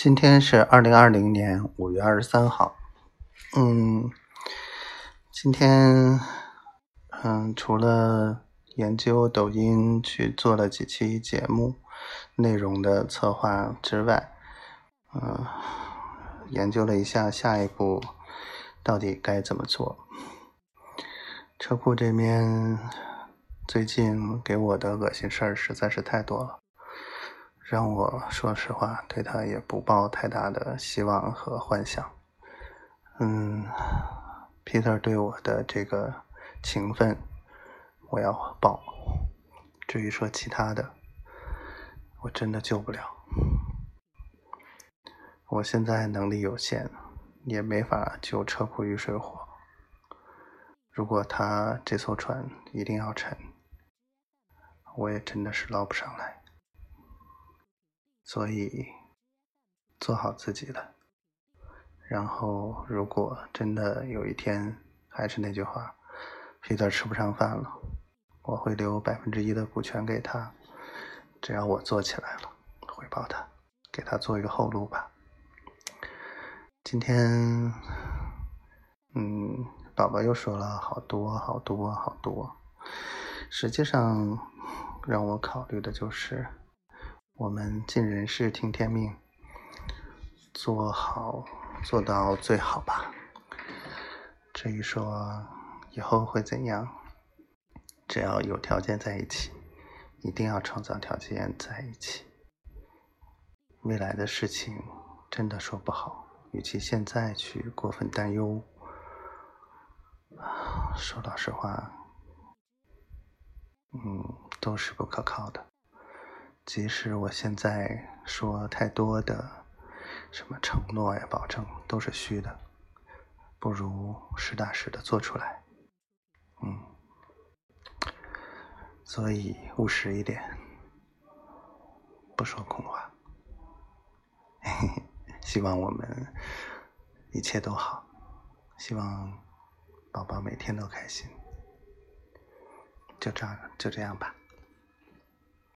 今天是二零二零年五月二十三号。嗯，今天嗯，除了研究抖音去做了几期节目内容的策划之外，嗯，研究了一下下一步到底该怎么做。车库这边最近给我的恶心事儿实在是太多了。让我说实话，对他也不抱太大的希望和幻想。嗯，Peter 对我的这个情分，我要报。至于说其他的，我真的救不了。我现在能力有限，也没法救车库遇水火。如果他这艘船一定要沉，我也真的是捞不上来。所以，做好自己的。然后，如果真的有一天，还是那句话，Peter 吃不上饭了，我会留百分之一的股权给他。只要我做起来了，回报他，给他做一个后路吧。今天，嗯，宝宝又说了好多好多好多。实际上，让我考虑的就是。我们尽人事，听天命，做好做到最好吧。至于说以后会怎样，只要有条件在一起，一定要创造条件在一起。未来的事情真的说不好，与其现在去过分担忧，说老实话，嗯，都是不可靠的。即使我现在说太多的什么承诺呀、保证都是虚的，不如实打实的做出来。嗯，所以务实一点，不说空话。希望我们一切都好，希望宝宝每天都开心。就这样，就这样吧。